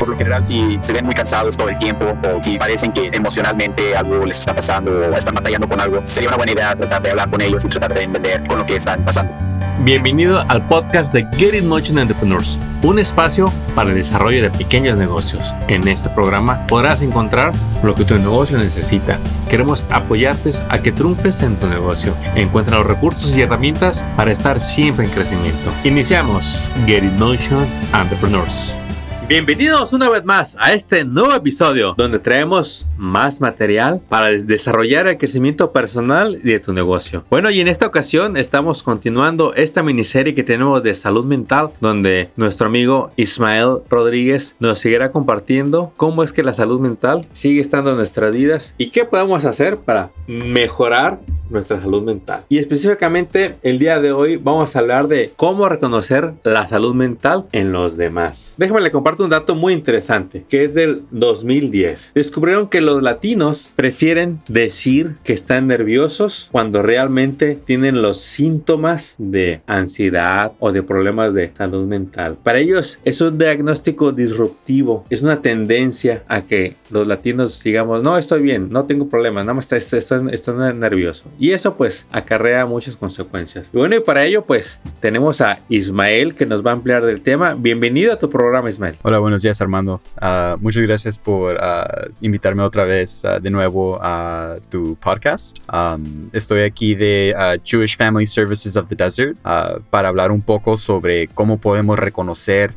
por lo general, si se ven muy cansados todo el tiempo o si parecen que emocionalmente algo les está pasando o están batallando con algo, sería una buena idea tratar de hablar con ellos y tratar de entender con lo que están pasando. Bienvenido al podcast de Get It Motion Entrepreneurs, un espacio para el desarrollo de pequeños negocios. En este programa podrás encontrar lo que tu negocio necesita. Queremos apoyarte a que triunfes en tu negocio. Encuentra los recursos y herramientas para estar siempre en crecimiento. Iniciamos Get It Motion Entrepreneurs. Bienvenidos una vez más a este nuevo episodio donde traemos más material para desarrollar el crecimiento personal de tu negocio. Bueno, y en esta ocasión estamos continuando esta miniserie que tenemos de salud mental donde nuestro amigo Ismael Rodríguez nos seguirá compartiendo cómo es que la salud mental sigue estando en nuestras vidas y qué podemos hacer para mejorar nuestra salud mental. Y específicamente el día de hoy vamos a hablar de cómo reconocer la salud mental en los demás. Déjame le comparto un dato muy interesante que es del 2010. Descubrieron que los latinos prefieren decir que están nerviosos cuando realmente tienen los síntomas de ansiedad o de problemas de salud mental. Para ellos es un diagnóstico disruptivo, es una tendencia a que los latinos digamos, no estoy bien, no tengo problemas, nada más estoy, estoy, estoy nervioso. Y eso pues acarrea muchas consecuencias. Y bueno, y para ello pues tenemos a Ismael que nos va a ampliar del tema. Bienvenido a tu programa Ismael. Hola, buenos días Armando. Uh, muchas gracias por uh, invitarme otra vez uh, de nuevo a tu podcast. Estoy aquí de Jewish Family Services of the Desert para hablar un poco sobre cómo podemos reconocer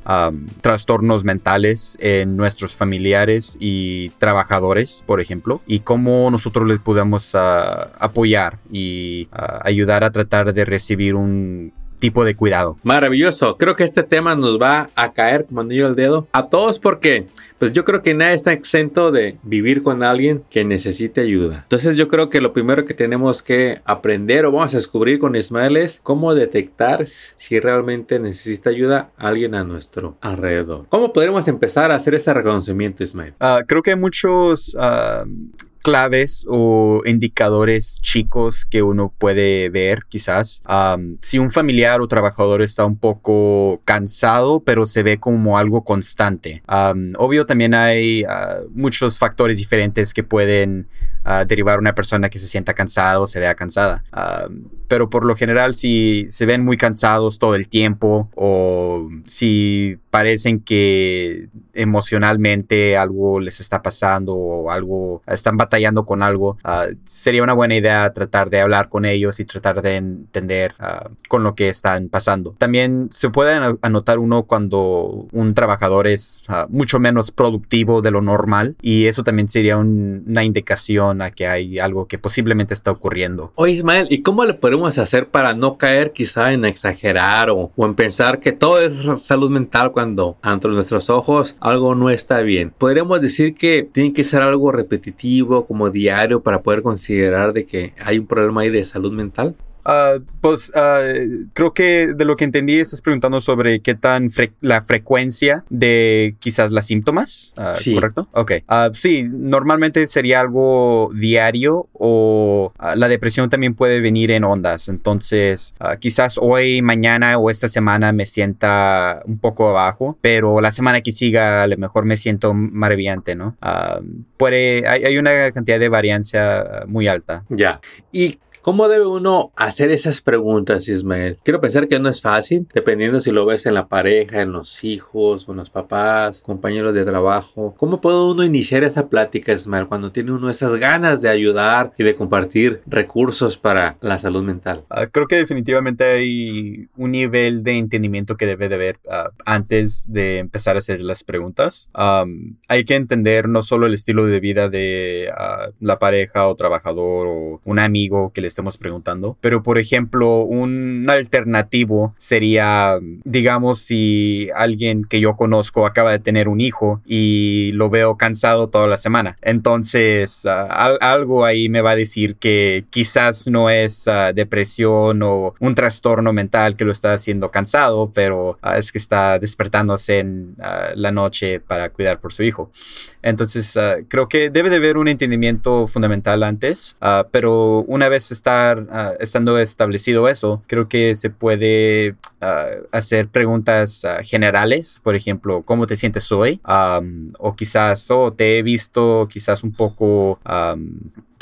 trastornos mentales en nuestros familiares y trabajadores, por ejemplo, y cómo nosotros les podemos apoyar y ayudar a tratar de recibir un tipo de cuidado. Maravilloso. Creo que este tema nos va a caer como anillo al dedo a todos porque pues yo creo que nadie está exento de vivir con alguien que necesite ayuda. Entonces yo creo que lo primero que tenemos que aprender o vamos a descubrir con Ismael es cómo detectar si realmente necesita ayuda alguien a nuestro alrededor. ¿Cómo podemos empezar a hacer ese reconocimiento, Ismael? Ah, creo que hay muchos... Ah, claves o indicadores chicos que uno puede ver quizás. si un familiar o trabajador está un poco cansado, pero se ve como algo constante. obvio también hay ah, muchos factores diferentes que pueden ah, derivar una persona que se sienta cansada o se vea cansada. pero por lo general si se ven muy cansados todo el tiempo o si parecen que emocionalmente algo les está pasando o algo están batallando con algo, ah, sería una buena idea tratar de hablar con ellos y tratar de entender ah, con lo que están pasando. También se puede anotar uno cuando un trabajador es ah, mucho menos productivo de lo normal y eso también sería una indicación a que hay algo que posiblemente está ocurriendo. Oye Ismael, ¿y cómo le podemos hacer para no caer quizá en exagerar o, o en pensar que todo es salud mental cuando ante nuestros ojos algo no está bien. Podríamos decir que tiene que ser algo repetitivo, como diario, para poder considerar de que hay un problema ahí de salud mental. Ah, pues ah, creo que de lo que entendí estás preguntando sobre qué tan la frecuencia de quizás las síntomas, uh, sí. ¿correcto? Ok. sí, normalmente sería algo diario o la depresión también puede venir en ondas. Entonces, quizás hoy, mañana o esta semana me sienta un poco abajo, pero la semana que siga a lo mejor me siento maravillante, ¿no? puede, hay, hay, una cantidad de variancia muy alta. Ya. ¿Y ¿Cómo debe uno hacer esas preguntas, Ismael? Quiero pensar que no es fácil, dependiendo si lo ves en la pareja, en los hijos, en los papás, compañeros de trabajo. ¿Cómo puede uno iniciar esa plática, Ismael, cuando tiene uno esas ganas de ayudar y de compartir recursos para la salud mental? Ah, creo que definitivamente hay un nivel de entendimiento que debe de haber ah, antes de empezar a hacer las preguntas. hay que entender no solo el estilo de vida de ah, la pareja o trabajador o un amigo que les estemos preguntando. Pero, por ejemplo, un alternativo sería, digamos, si alguien que yo conozco acaba de tener un hijo y lo veo cansado toda la semana. Entonces, ah, algo ahí me va a decir que quizás no es ah, depresión o un trastorno mental que lo está haciendo cansado, pero ah, es que está despertándose en la noche para cuidar por su hijo. Entonces, creo que debe de haber un entendimiento fundamental antes, pero una vez estar, ah, estando establecido eso, creo que se puede ah, hacer preguntas ah, generales, por ejemplo, ¿cómo te sientes hoy? Am, o quizás, oh, te he visto quizás un poco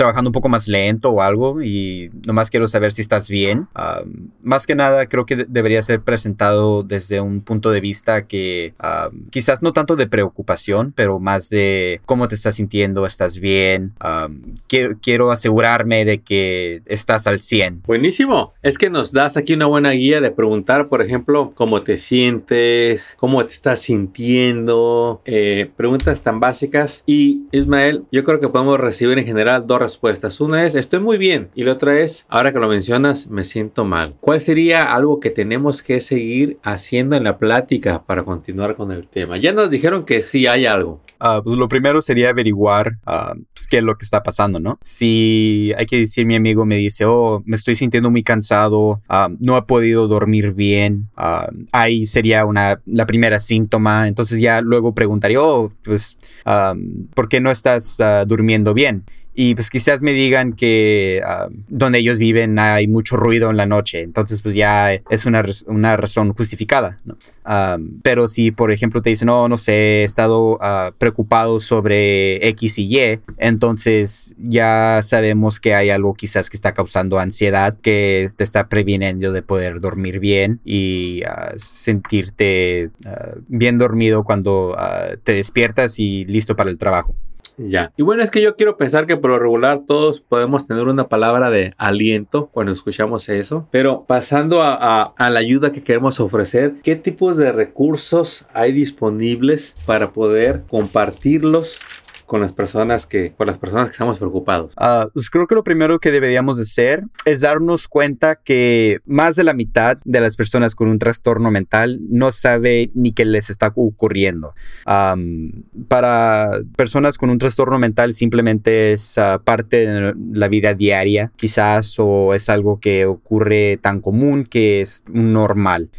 trabajando un poco más lento o algo y nomás quiero saber si estás bien. Am, más que nada, creo que de- debería ser presentado desde un punto de vista que am, quizás no tanto de preocupación, pero más de cómo te estás sintiendo, estás bien. Am, quiero, quiero asegurarme de que estás al 100. Buenísimo. Es que nos das aquí una buena guía de preguntar, por ejemplo, cómo te sientes, cómo te estás sintiendo, eh, preguntas tan básicas. Y Ismael, yo creo que podemos recibir en general dos respuestas. Una es, estoy muy bien. Y la otra es, ahora que lo mencionas, me siento mal. ¿Cuál sería algo que tenemos que seguir haciendo en la plática para continuar con el tema? Ya nos dijeron que sí hay algo. Ah, pues lo primero sería averiguar ah, pues, qué es lo que está pasando, ¿no? Si hay que decir, mi amigo me dice, oh, me estoy sintiendo muy cansado, ah, no he podido dormir bien, ah, ahí sería una, la primera síntoma. Entonces ya luego preguntaría, oh, pues, ah, ¿por qué no estás durmiendo bien? Y pues quizás me digan que ah, donde ellos viven hay mucho ruido en la noche. Entonces pues ya es una, una razón justificada. ¿no? Ah, pero si por ejemplo te dicen, no, no sé, he estado ah, preocupado sobre X y Y, entonces ya sabemos que hay algo quizás que está causando ansiedad, que te está previniendo de poder dormir bien y sentirte bien dormido cuando te despiertas y listo para el trabajo. Ya. Y bueno, es que yo quiero pensar que por lo regular todos podemos tener una palabra de aliento cuando escuchamos eso. Pero pasando a, a- la ayuda que queremos ofrecer, ¿qué tipos de recursos hay disponibles para poder compartirlos con las personas que, con las personas que estamos preocupados? Ah, pues creo que lo primero que deberíamos de hacer es darnos cuenta que más de la mitad de las personas con un trastorno mental no sabe ni qué les está ocurriendo. Para personas con un trastorno mental simplemente es ah, parte de la vida diaria, quizás, o es algo que ocurre tan común que es normal.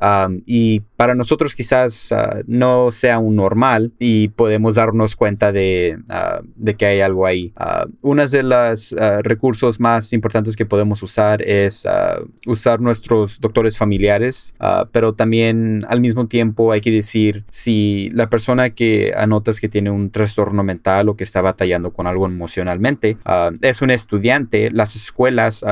Um, y para nosotros quizás uh, no sea un normal y podemos darnos cuenta de, uh, de que hay algo ahí. Uh, uno de los recursos más importantes que podemos usar es usar nuestros doctores familiares, pero también al mismo tiempo hay que decir si la persona que anotas que tiene un trastorno mental o que está batallando con algo emocionalmente es un estudiante, las escuelas,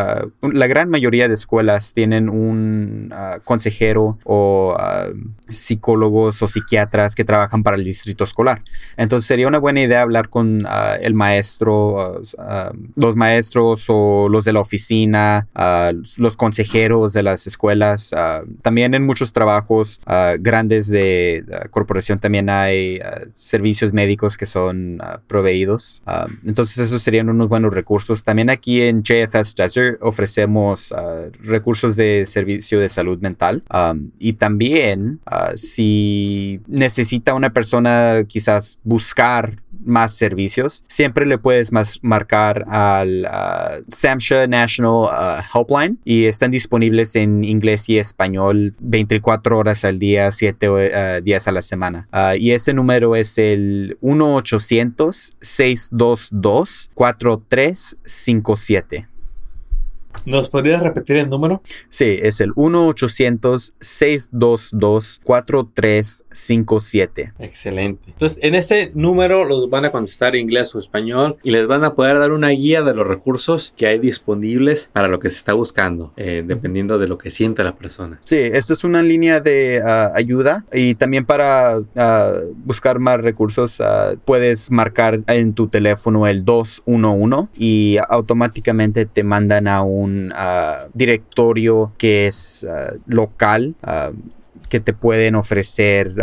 la gran mayoría de escuelas tienen un consejero o uh, psicólogos o psiquiatras que trabajan para el distrito escolar. Entonces sería una buena idea hablar con uh, el maestro, uh, los maestros o los de la oficina, los consejeros de las escuelas. también en muchos trabajos grandes de corporación también hay servicios médicos que son proveídos. entonces esos serían unos buenos recursos. También aquí en JFS Desert ofrecemos recursos de servicio de salud mental. Um, y también uh, si necesita una persona quizás buscar más servicios, siempre le puedes marcar al uh, SAMHSA National uh, Helpline y están disponibles en inglés y español 24 horas al día, 7 uh, días a la semana. y ese número es el 1-800-622-4357. ¿Nos podrías repetir el número? Sí, es el 1-800-622-4357. Excelente. Entonces, en ese número los van a contestar en inglés o español y les van a poder dar una guía de los recursos que hay disponibles para lo que se está buscando, eh, dependiendo de lo que siente la persona. Sí, esta es una línea de uh, ayuda y también para uh, buscar más recursos uh, puedes marcar en tu teléfono el 211 y automáticamente te mandan a un un uh, directorio que es uh, local. Uh, que te pueden ofrecer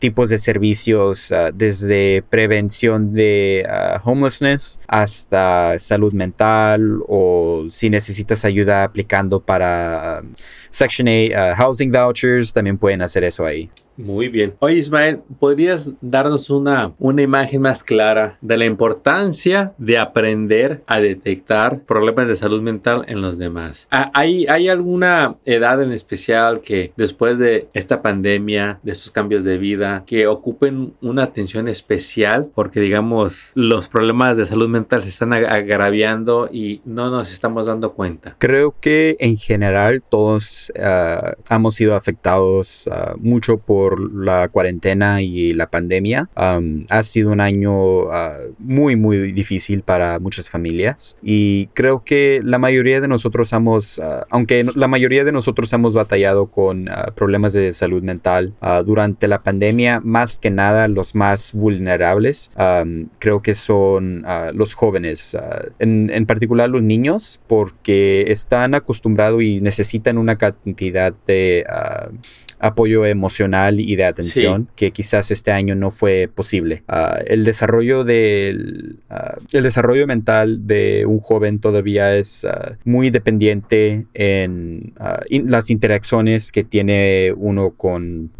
tipos de servicios desde prevención de homelessness hasta salud mental o si necesitas ayuda aplicando para Section 8 housing vouchers, también pueden hacer eso ahí. Muy bien. Oye, Ismael, ¿podrías darnos una, una imagen más clara de la importancia de aprender a detectar problemas de salud mental en los demás? ¿Hay, ¿Hay alguna edad en especial que después de esta pandemia, de estos cambios de vida, que ocupen una atención especial? Porque, digamos, los problemas de salud mental se están agraviando y no nos estamos dando cuenta. Creo que en general todos ah, hemos sido afectados ah, mucho por la cuarentena y la pandemia. ha sido un año ah, muy, muy difícil para muchas familias y creo que la mayoría de nosotros hemos, aunque la mayoría de nosotros hemos batallado con problemas de salud mental durante la pandemia, más que nada los más vulnerables, creo que son los jóvenes, en, en particular los niños, porque están acostumbrados y necesitan una cantidad de ah, apoyo emocional y de atención que quizás este año no fue posible. Ah, el desarrollo del ah, el desarrollo mental de un joven todavía es muy dependiente en las interacciones que tiene uno con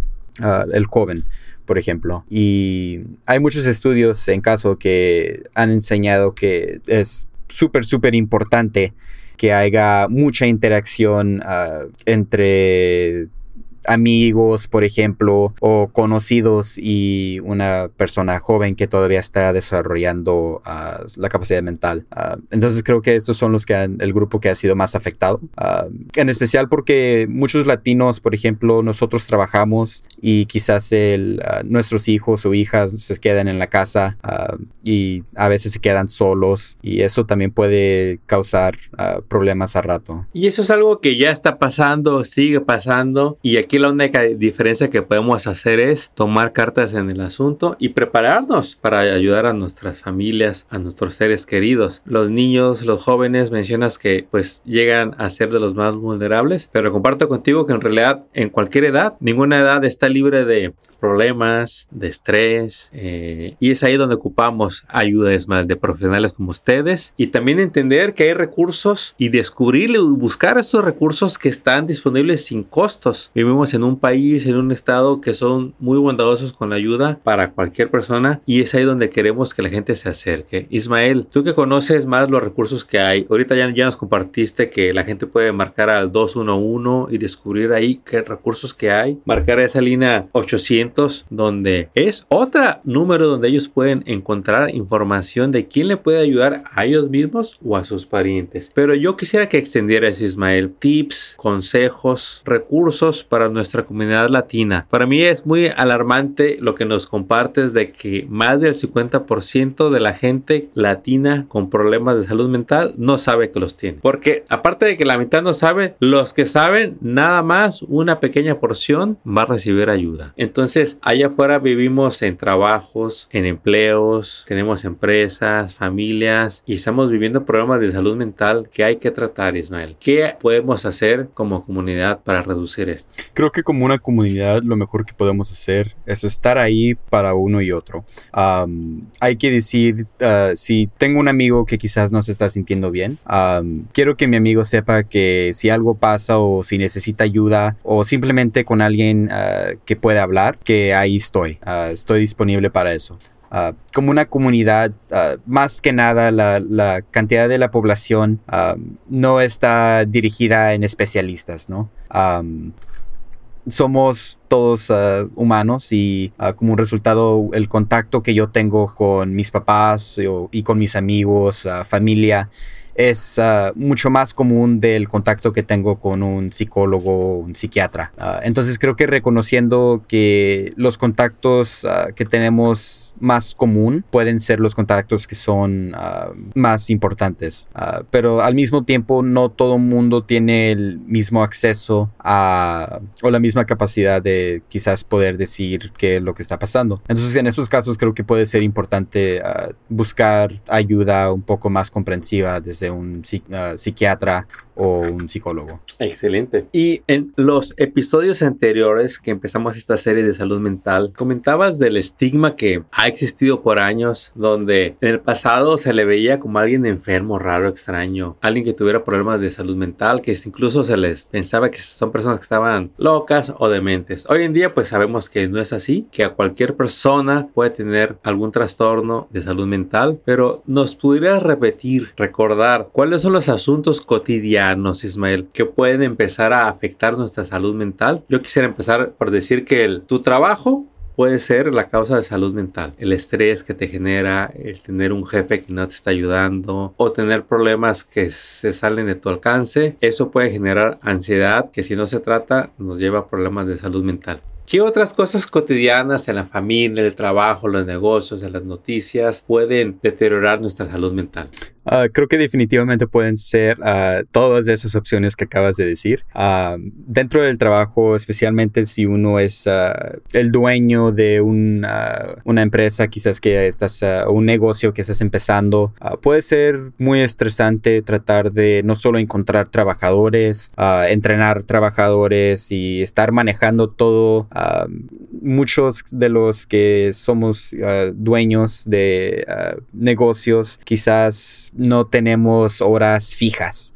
el joven por ejemplo. Y hay muchos estudios en caso que han enseñado que es súper, súper importante que haya mucha interacción ah, entre amigos, por ejemplo, o conocidos y una persona joven que todavía está desarrollando uh, la capacidad mental. Uh, entonces creo que estos son los que han, el grupo que ha sido más afectado. Uh, en especial porque muchos latinos, por ejemplo, nosotros trabajamos y quizás el, nuestros hijos o hijas se quedan en la casa y a veces se quedan solos y eso también puede causar problemas a rato. Y eso es algo que ya está pasando, sigue pasando y aquí aquí la única diferencia que podemos hacer es tomar cartas en el asunto y prepararnos para ayudar a nuestras familias, a nuestros seres queridos. Los niños, los jóvenes, mencionas que pues llegan a ser de los más vulnerables, pero comparto contigo que en realidad en cualquier edad, ninguna edad está libre de problemas, de estrés, eh, y es ahí donde ocupamos ayuda de profesionales como ustedes y también entender que hay recursos y descubrir y buscar esos recursos que están disponibles sin costos. Vivimos en un país, en un estado que son muy bondadosos con la ayuda para cualquier persona y es ahí donde queremos que la gente se acerque. Ismael, tú que conoces más los recursos que hay, ahorita ya, ya nos compartiste que la gente puede marcar al 211 y descubrir ahí qué recursos que hay, marcar esa línea 800 donde es otra número donde ellos pueden encontrar información de quién le puede ayudar a ellos mismos o a sus parientes. Pero yo quisiera que extendieras, Ismael, tips, consejos, recursos para nuestra comunidad latina. Para mí es muy alarmante lo que nos compartes de que más del 50% de la gente latina con problemas de salud mental no sabe que los tiene. Porque aparte de que la mitad no sabe, los que saben nada más una pequeña porción va a recibir ayuda. Entonces, allá afuera vivimos en trabajos, en empleos, tenemos empresas, familias y estamos viviendo problemas de salud mental que hay que tratar, Ismael. ¿Qué podemos hacer como comunidad para reducir esto? Creo que como una comunidad lo mejor que podemos hacer es estar ahí para uno y otro. hay que decir, ah, si tengo un amigo que quizás no se está sintiendo bien, quiero que mi amigo sepa que si algo pasa o si necesita ayuda o simplemente con alguien uh, que pueda hablar, que ahí estoy. Ah, estoy disponible para eso. como una comunidad, más que nada la, la, cantidad de la población no está dirigida en especialistas, ¿no? Somos todos ah, humanos y ah, como un resultado el contacto que yo tengo con mis papás y con mis amigos, ah, familia, es ah, mucho más común del contacto que tengo con un psicólogo, un psiquiatra. Ah, entonces creo que reconociendo que los contactos ah, que tenemos más común pueden ser los contactos que son más importantes. pero al mismo tiempo no todo mundo tiene el mismo acceso a, o la misma capacidad de quizás poder decir qué es lo que está pasando. Entonces en estos casos creo que puede ser importante buscar ayuda un poco más comprensiva desde un uh, psiquiatra o un psicólogo. Excelente. Y en los episodios anteriores que empezamos esta serie de salud mental, comentabas del estigma que ha existido por años, donde en el pasado se le veía como alguien enfermo, raro, extraño, alguien que tuviera problemas de salud mental, que incluso se les pensaba que son personas que estaban locas o dementes. Hoy en día pues sabemos que no es así, que a cualquier persona puede tener algún trastorno de salud mental, pero nos pudieras repetir, recordar cuáles son los asuntos cotidianos Ismael, que pueden empezar a afectar nuestra salud mental. Yo quisiera empezar por decir que el, tu trabajo puede ser la causa de salud mental. El estrés que te genera, el tener un jefe que no te está ayudando o tener problemas que se salen de tu alcance, eso puede generar ansiedad que si no se trata nos lleva a problemas de salud mental. ¿Qué otras cosas cotidianas en la familia, el trabajo, los negocios, las noticias pueden deteriorar nuestra salud mental? Ah, creo que definitivamente pueden ser uh, todas esas opciones que acabas de decir. Uh, dentro del trabajo, especialmente si uno es el dueño de una empresa, quizás que estás, un negocio que estás empezando, puede ser muy estresante tratar de no solo encontrar trabajadores, entrenar trabajadores y estar manejando todo. muchos de los que somos dueños de negocios, quizás no tenemos horas fijas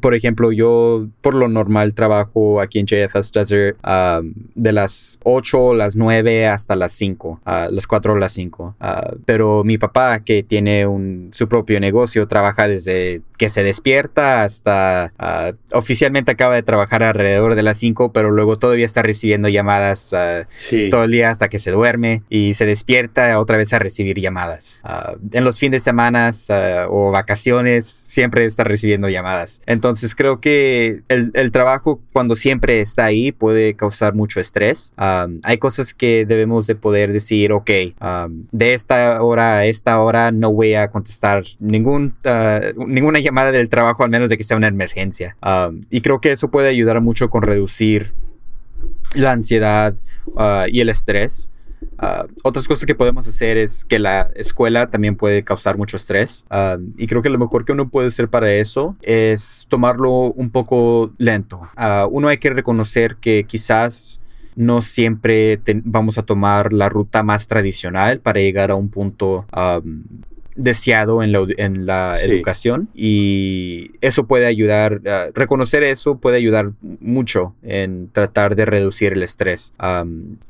por ejemplo, yo por lo normal trabajo aquí en JFS Desert de las 8 las 9 hasta las 5, las 4 o las 5. Ah, pero mi papá, que tiene un, su propio negocio, trabaja desde que se despierta hasta ah, oficialmente acaba de trabajar alrededor de las 5, pero luego todavía está recibiendo llamadas ah, todo el día hasta que se duerme y se despierta otra vez a recibir llamadas. en los fines de semana o vacaciones siempre está recibiendo llamadas entonces creo que el, trabajo cuando siempre está ahí puede causar mucho estrés. hay cosas que debemos de poder decir, ok, de esta hora a esta hora no voy a contestar ah, ninguna llamada del trabajo al menos de que sea una emergencia. y creo que eso puede ayudar mucho con reducir la ansiedad ah, y el estrés. Ah, otras cosas que podemos hacer es que la escuela también puede causar mucho estrés ah, y creo que lo mejor que uno puede hacer para eso es tomarlo un poco lento. Uh, uno hay que reconocer que quizás no siempre vamos a tomar la ruta más tradicional para llegar a un punto deseado en la, en la educación y eso puede ayudar, reconocer eso puede ayudar mucho en tratar de reducir el estrés.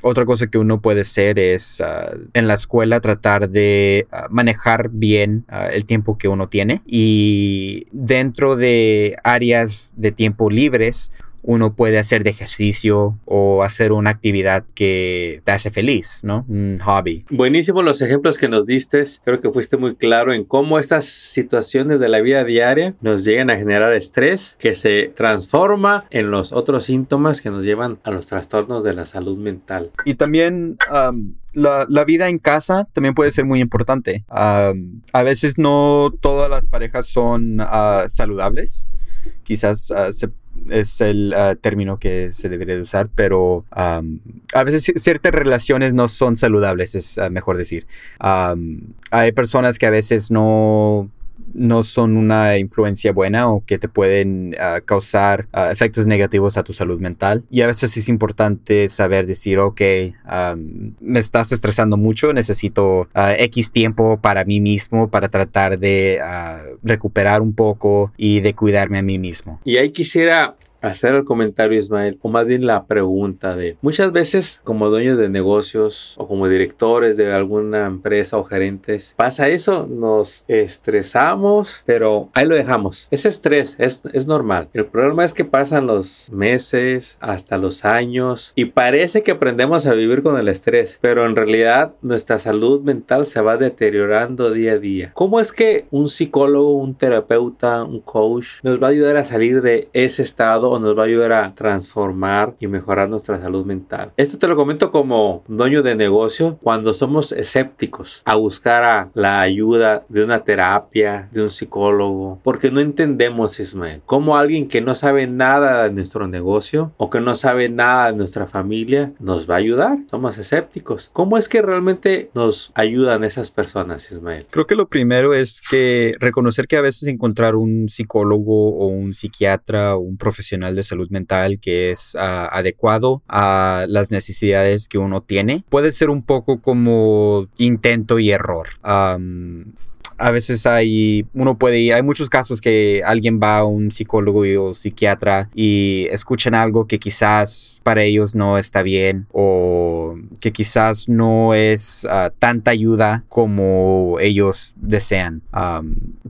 otra cosa que uno puede hacer es ah, en la escuela tratar de ah, manejar bien ah, el tiempo que uno tiene y dentro de áreas de tiempo libres uno puede hacer de ejercicio o hacer una actividad que te hace feliz, ¿no? Un hobby. Buenísimo los ejemplos que nos diste. Creo que fuiste muy claro en cómo estas situaciones de la vida diaria nos llegan a generar estrés que se transforma en los otros síntomas que nos llevan a los trastornos de la salud mental. Y también la, vida en casa también puede ser muy importante. a veces no todas las parejas son ah, saludables. Quizás uh, se es el ah, término que se debería de usar, pero a veces ciertas relaciones no son saludables, es ah, mejor decir. hay personas que a veces no no son una influencia buena o que te pueden ah, causar efectos negativos a tu salud mental. Y a veces es importante saber decir, ok, me estás estresando mucho, necesito X tiempo para mí mismo para tratar de recuperar un poco y de cuidarme a mí mismo. Y ahí quisiera hacer el comentario, Ismael, o más bien la pregunta de muchas veces como dueños de negocios o como directores de alguna empresa o gerentes, pasa eso, nos estresamos, pero ahí lo dejamos. Ese estrés es, es normal. El problema es que pasan los meses, hasta los años, y parece que aprendemos a vivir con el estrés, pero en realidad nuestra salud mental se va deteriorando día a día. ¿Cómo es que un psicólogo, un terapeuta, un coach nos va a ayudar a salir de ese estado nos va a ayudar a transformar y mejorar nuestra salud mental. Esto te lo comento como dueño de negocio cuando somos escépticos a buscar a la ayuda de una terapia, de un psicólogo, porque no entendemos, Ismael, cómo alguien que no sabe nada de nuestro negocio o que no sabe nada de nuestra familia nos va a ayudar. Somos escépticos. ¿Cómo es que realmente nos ayudan esas personas, Ismael? Creo que lo primero es que reconocer que a veces encontrar un psicólogo o un psiquiatra o un profesional de salud mental que es ah, adecuado a las necesidades que uno tiene. Puede ser un poco como intento y error. A veces hay, uno puede ir, hay muchos casos que alguien va a un psicólogo o psiquiatra y escuchan algo que quizás para ellos no está bien o que quizás no es ah, tanta ayuda como ellos desean.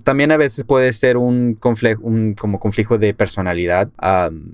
también a veces puede ser un, conflicto, un como conflicto de personalidad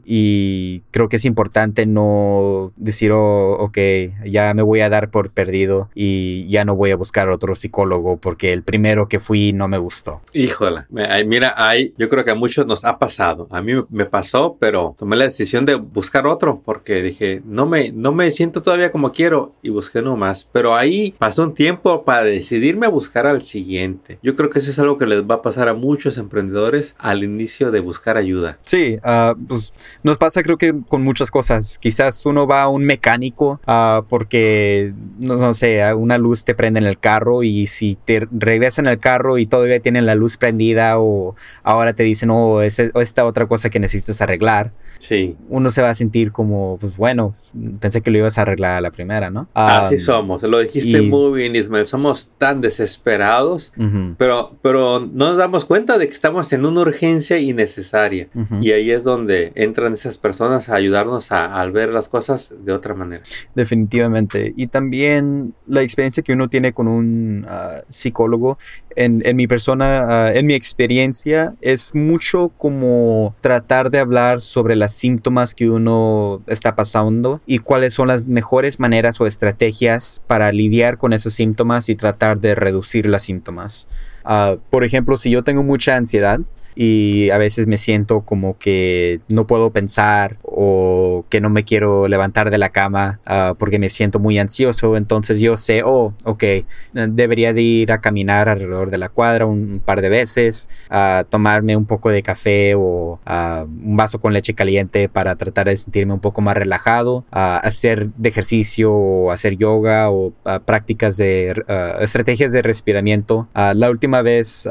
y creo que es importante no decir, oh, ok, ya me voy a dar por perdido y ya no voy a buscar otro psicólogo porque el primero que fui no me gustó. Híjola, mira, ahí yo creo que a muchos nos ha pasado. A mí me pasó, pero tomé la decisión de buscar otro porque dije, no me, no me siento todavía como quiero y busqué uno más. Pero ahí pasó un tiempo para decidirme a buscar al siguiente. Yo creo que eso es algo que les va a pasar a muchos emprendedores al inicio de buscar ayuda. Sí, uh, pues nos pasa creo que con muchas cosas. Quizás uno va a un mecánico uh, porque, no, no, sé, una luz te prende en el carro y si te regresan el carro y todavía tienen la luz prendida o ahora te dicen, oh, es esta otra cosa que necesitas arreglar. Sí. Uno se va a sentir como, pues bueno, pensé que lo ibas a arreglar a la primera, ¿no? Así somos, lo dijiste muy bien, Ismael, somos tan desesperados, pero, pero no nos damos cuenta de que estamos en una urgencia innecesaria. Y ahí es donde entran esas personas a ayudarnos a, ver las cosas de otra manera. Definitivamente. Y también la experiencia que uno tiene con un ah, psicólogo en, mi persona, ah, en mi experiencia, es mucho como tratar de hablar sobre los síntomas que uno está pasando y cuáles son las mejores maneras o estrategias para lidiar con esos síntomas y tratar de reducir los síntomas. Ah, por ejemplo, si yo tengo mucha ansiedad, y a veces me siento como que no puedo pensar o que no me quiero levantar de la cama ah, porque me siento muy ansioso. Entonces yo sé, oh, ok, debería de ir a caminar alrededor de la cuadra un, par de veces, a tomarme un poco de café o un vaso con leche caliente para tratar de sentirme un poco más relajado, hacer de ejercicio o hacer yoga o prácticas de estrategias de respiramiento. la última vez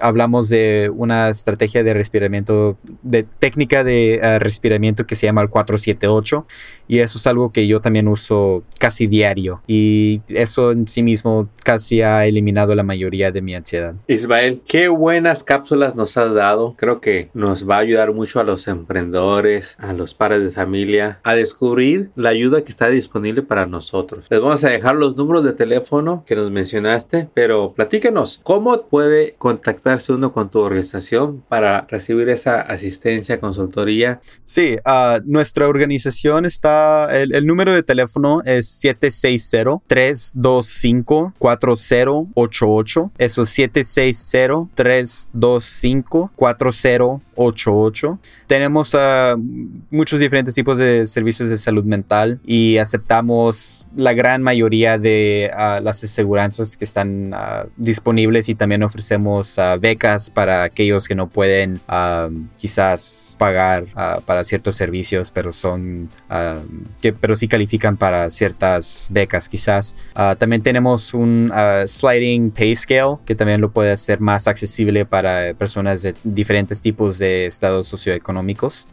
hablamos de unas estrategia de respiramiento, de técnica de uh, respiramiento que se llama el 478 y eso es algo que yo también uso casi diario y eso en sí mismo casi ha eliminado la mayoría de mi ansiedad. Ismael, qué buenas cápsulas nos has dado. Creo que nos va a ayudar mucho a los emprendedores, a los padres de familia, a descubrir la ayuda que está disponible para nosotros. Les vamos a dejar los números de teléfono que nos mencionaste, pero platícanos, ¿cómo puede contactarse uno con tu organización para recibir esa asistencia, consultoría? Sí, uh, nuestra organización está, el, número de teléfono es 760-325-4088. Eso es 760-325-4088. Tenemos uh, muchos diferentes tipos de servicios de salud mental y aceptamos la gran mayoría de uh, las aseguranzas que están disponibles y también ofrecemos becas para aquellos que no pueden quizás pagar ah, para ciertos servicios, pero son que pero sí califican para ciertas becas quizás. Ah, también tenemos un ah, sliding pay scale que también lo puede hacer más accesible para personas de diferentes tipos de estados socioeconómicos.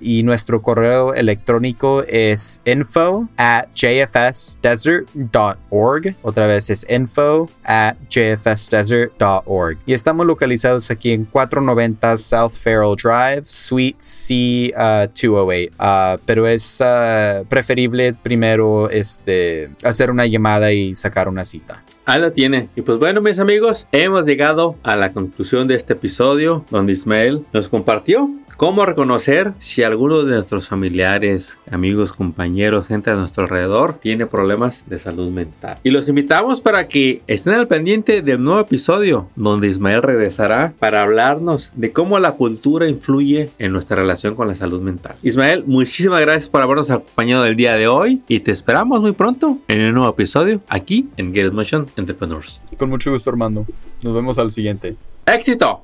y nuestro correo electrónico es info at jfsdesert.org. Otra vez es info at jfsdesert.org. Y estamos localizados aquí en 4 490 South Farrell Drive, Suite C208. Uh, uh, pero es uh, preferible primero este, hacer una llamada y sacar una cita. Ahí lo tiene. Y pues bueno, mis amigos, hemos llegado a la conclusión de este episodio donde Ismael nos compartió cómo reconocer si alguno de nuestros familiares, amigos, compañeros, gente a nuestro alrededor tiene problemas de salud mental. Y los invitamos para que estén al pendiente del nuevo episodio donde Ismael regresará para hablarnos de cómo la cultura influye en nuestra relación con la salud mental. Ismael, muchísimas gracias por habernos acompañado el día de hoy y te esperamos muy pronto en un nuevo episodio aquí en Get Motion Entrepreneurs. Con mucho gusto, Armando. Nos vemos al siguiente. ¡Éxito!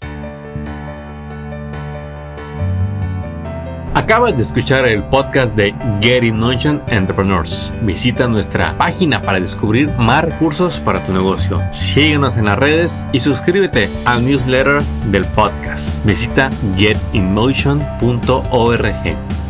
Acabas de escuchar el podcast de Get In Motion Entrepreneurs. Visita nuestra página para descubrir más recursos para tu negocio. Síguenos en las redes y suscríbete al newsletter del podcast. Visita getinmotion.org.